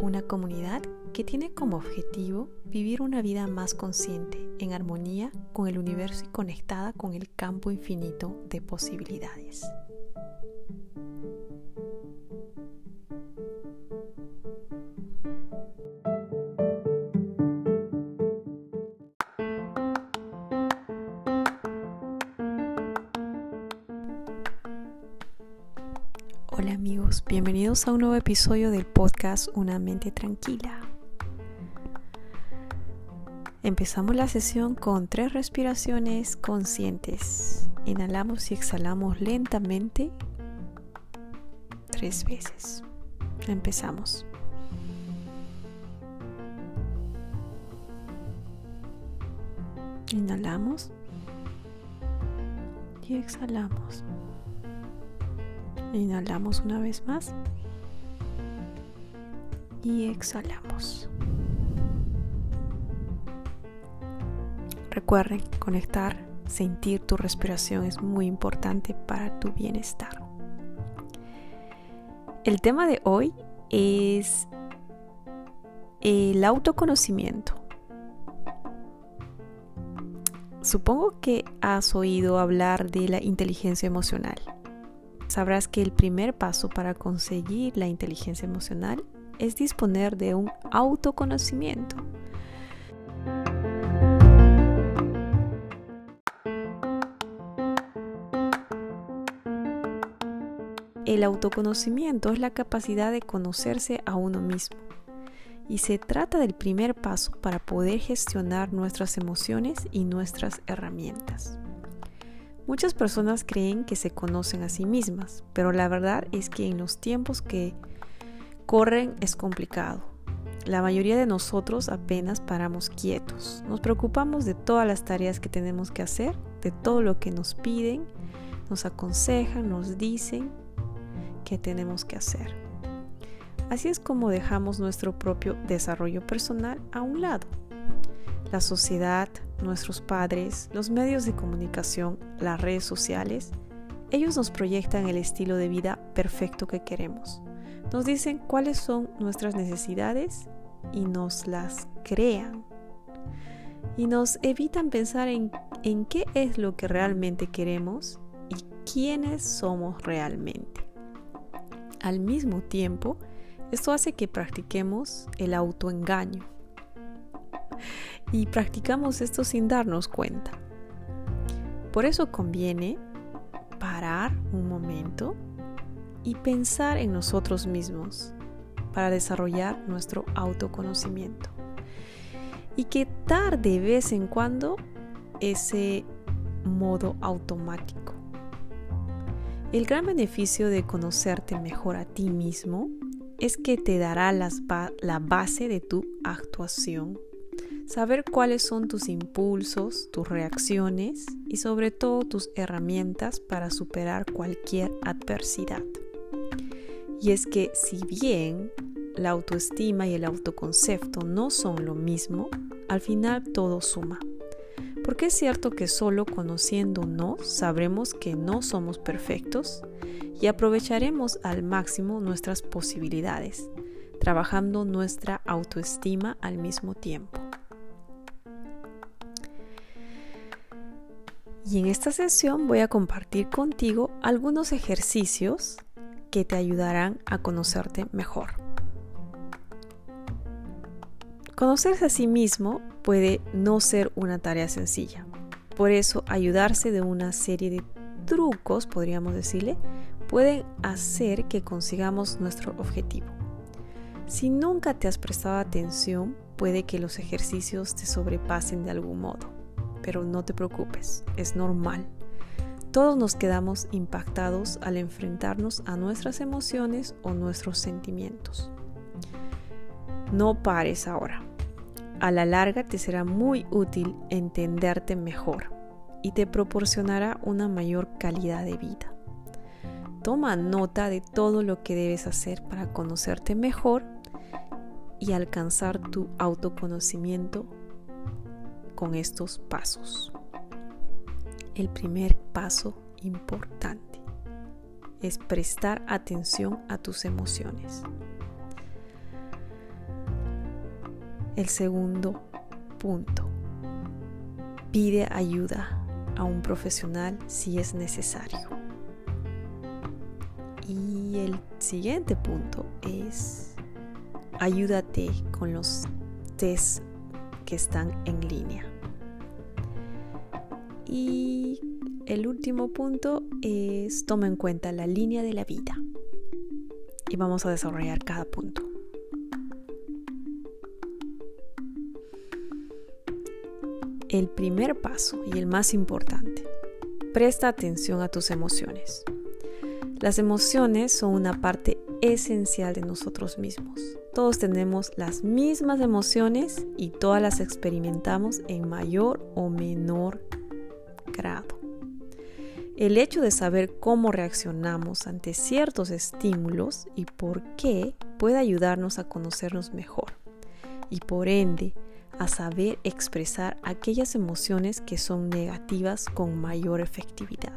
Una comunidad que tiene como objetivo vivir una vida más consciente, en armonía con el universo y conectada con el campo infinito de posibilidades. Hola amigos, bienvenidos a un nuevo episodio del podcast Una mente tranquila. Empezamos la sesión con tres respiraciones conscientes. Inhalamos y exhalamos lentamente tres veces. Empezamos. Inhalamos y exhalamos. Inhalamos una vez más y exhalamos. Recuerden, conectar, sentir tu respiración es muy importante para tu bienestar. El tema de hoy es el autoconocimiento. Supongo que has oído hablar de la inteligencia emocional. Sabrás que el primer paso para conseguir la inteligencia emocional es disponer de un autoconocimiento El autoconocimiento es la capacidad de conocerse a uno mismo y se trata del primer paso para poder gestionar nuestras emociones y nuestras herramientas. Muchas personas creen que se conocen a sí mismas, pero la verdad es que en los tiempos que corren es complicado. La mayoría de nosotros apenas paramos quietos. Nos preocupamos de todas las tareas que tenemos que hacer, de todo lo que nos piden, nos aconsejan, nos dicen que tenemos que hacer. Así es como dejamos nuestro propio desarrollo personal a un lado. La sociedad, nuestros padres, los medios de comunicación, las redes sociales, ellos nos proyectan el estilo de vida perfecto que queremos. Nos dicen cuáles son nuestras necesidades y nos las crean. Y nos evitan pensar en, en qué es lo que realmente queremos y quiénes somos realmente. Al mismo tiempo, esto hace que practiquemos el autoengaño. Y practicamos esto sin darnos cuenta. Por eso conviene parar un momento y pensar en nosotros mismos para desarrollar nuestro autoconocimiento. Y quitar de vez en cuando ese modo automático. El gran beneficio de conocerte mejor a ti mismo es que te dará la base de tu actuación. Saber cuáles son tus impulsos, tus reacciones y sobre todo tus herramientas para superar cualquier adversidad. Y es que si bien la autoestima y el autoconcepto no son lo mismo, al final todo suma. Porque es cierto que solo conociéndonos sabremos que no somos perfectos y aprovecharemos al máximo nuestras posibilidades, trabajando nuestra autoestima al mismo tiempo. Y en esta sesión voy a compartir contigo algunos ejercicios que te ayudarán a conocerte mejor. Conocerse a sí mismo puede no ser una tarea sencilla. Por eso ayudarse de una serie de trucos, podríamos decirle, pueden hacer que consigamos nuestro objetivo. Si nunca te has prestado atención, puede que los ejercicios te sobrepasen de algún modo. Pero no te preocupes, es normal. Todos nos quedamos impactados al enfrentarnos a nuestras emociones o nuestros sentimientos. No pares ahora. A la larga te será muy útil entenderte mejor y te proporcionará una mayor calidad de vida. Toma nota de todo lo que debes hacer para conocerte mejor y alcanzar tu autoconocimiento con estos pasos. El primer paso importante es prestar atención a tus emociones. El segundo punto, pide ayuda a un profesional si es necesario. Y el siguiente punto es ayúdate con los test que están en línea. Y el último punto es toma en cuenta la línea de la vida. Y vamos a desarrollar cada punto. El primer paso y el más importante, presta atención a tus emociones. Las emociones son una parte esencial de nosotros mismos. Todos tenemos las mismas emociones y todas las experimentamos en mayor o menor El hecho de saber cómo reaccionamos ante ciertos estímulos y por qué puede ayudarnos a conocernos mejor y por ende a saber expresar aquellas emociones que son negativas con mayor efectividad.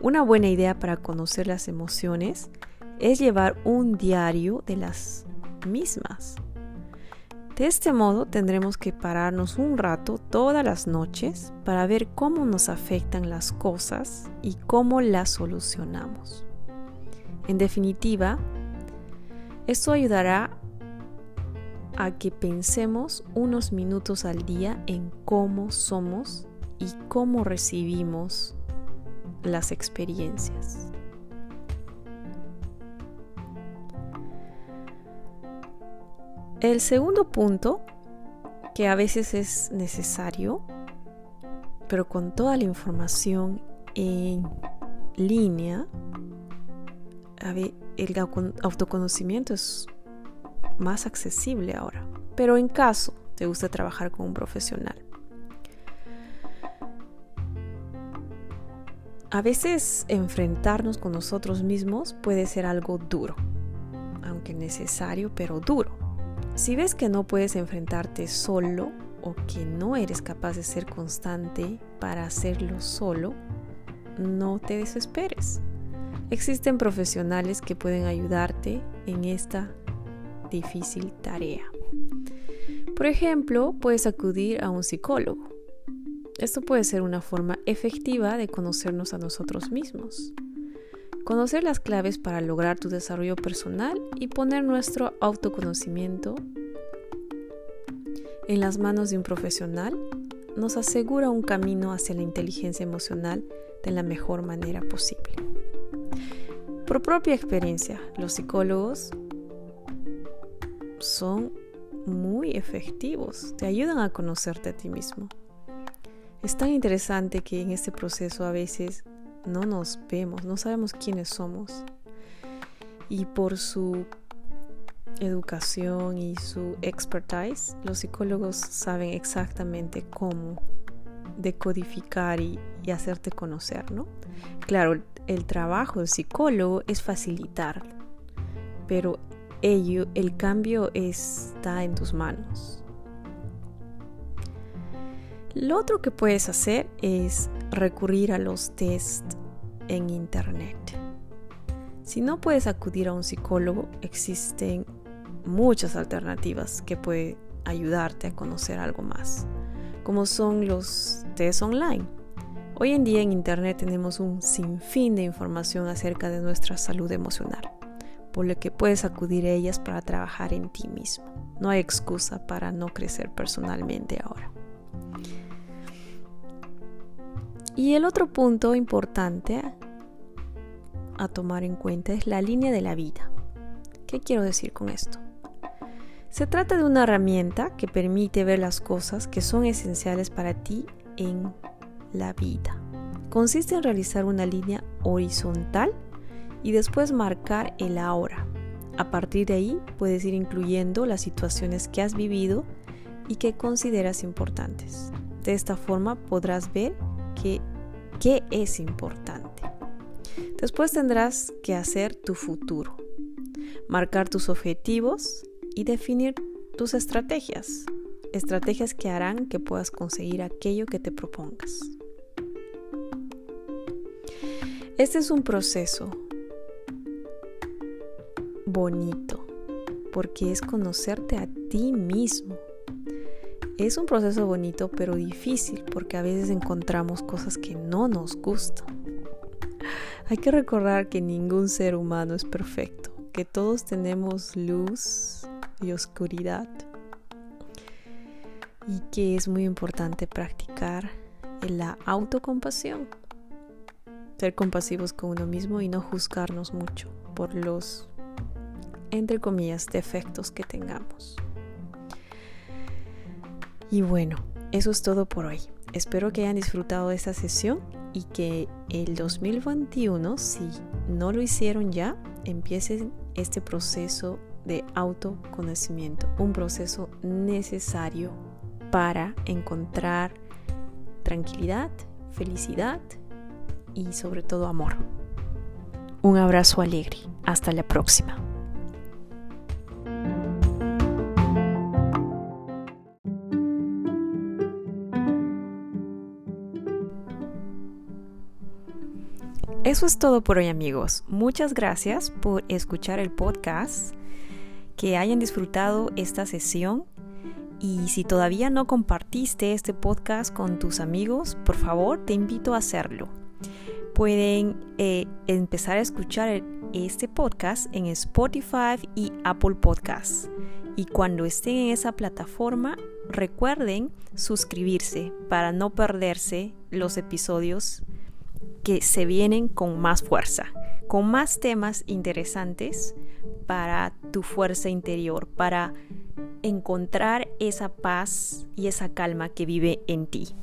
Una buena idea para conocer las emociones es llevar un diario de las mismas. De este modo tendremos que pararnos un rato todas las noches para ver cómo nos afectan las cosas y cómo las solucionamos. En definitiva, esto ayudará a que pensemos unos minutos al día en cómo somos y cómo recibimos las experiencias. El segundo punto, que a veces es necesario, pero con toda la información en línea, el autoconocimiento es más accesible ahora. Pero en caso te gusta trabajar con un profesional, A veces enfrentarnos con nosotros mismos puede ser algo duro, aunque necesario, pero duro. Si ves que no puedes enfrentarte solo o que no eres capaz de ser constante para hacerlo solo, no te desesperes. Existen profesionales que pueden ayudarte en esta difícil tarea. Por ejemplo, puedes acudir a un psicólogo esto puede ser una forma efectiva de conocernos a nosotros mismos. Conocer las claves para lograr tu desarrollo personal y poner nuestro autoconocimiento en las manos de un profesional nos asegura un camino hacia la inteligencia emocional de la mejor manera posible. Por propia experiencia, los psicólogos son muy efectivos, te ayudan a conocerte a ti mismo. Es tan interesante que en este proceso a veces no nos vemos, no sabemos quiénes somos. Y por su educación y su expertise, los psicólogos saben exactamente cómo decodificar y, hacerte conocer, ¿no? Claro, el trabajo del psicólogo es facilitar, pero ello, el cambio está en tus manos. Lo otro que puedes hacer es recurrir a los test en internet. Si no puedes acudir a un psicólogo, existen muchas alternativas que pueden ayudarte a conocer algo más, como son los test online. Hoy en día en Internet tenemos un sinfín de información acerca de nuestra salud emocional, por lo que puedes acudir a ellas para trabajar en ti mismo. No hay excusa para no crecer personalmente ahora. Y el otro punto importante a tomar en cuenta es la línea de la vida. ¿Qué quiero decir con esto? Se trata de una herramienta que permite ver las cosas que son esenciales para ti en la vida. Consiste en realizar una línea horizontal y después marcar el ahora. A partir de ahí puedes ir incluyendo las situaciones que has vivido y que consideras importantes. De esta forma podrás ver qué, es importante. Después tendrás que hacer tu futuro, marcar tus objetivos y definir tus estrategias. Estrategias que harán que puedas conseguir aquello que te propongas. Este es un proceso bonito porque es conocerte a ti mismo. Es un proceso bonito pero difícil porque a veces encontramos cosas que no nos gustan. Hay que recordar que ningún ser humano es perfecto, que todos tenemos luz y oscuridad y que es muy importante practicar la autocompasión ser compasivos con uno mismo y no juzgarnos mucho por los, entre comillas, defectos que tengamos. Y bueno, eso es todo por hoy. Espero que hayan disfrutado de esta sesión y que el 2021, si no lo hicieron ya, empiecen este proceso de autoconocimiento, un proceso necesario para encontrar tranquilidad, felicidad y sobre todo amor. Un abrazo alegre. Hasta la próxima. Eso es todo por hoy amigos. Muchas gracias por escuchar el podcast, que hayan disfrutado esta sesión y si todavía no compartiste este podcast con tus amigos, por favor te invito a hacerlo pueden eh, empezar a escuchar este podcast en Spotify y Apple Podcasts. Y cuando estén en esa plataforma, recuerden suscribirse para no perderse los episodios que se vienen con más fuerza, con más temas interesantes para tu fuerza interior, para encontrar esa paz y esa calma que vive en ti.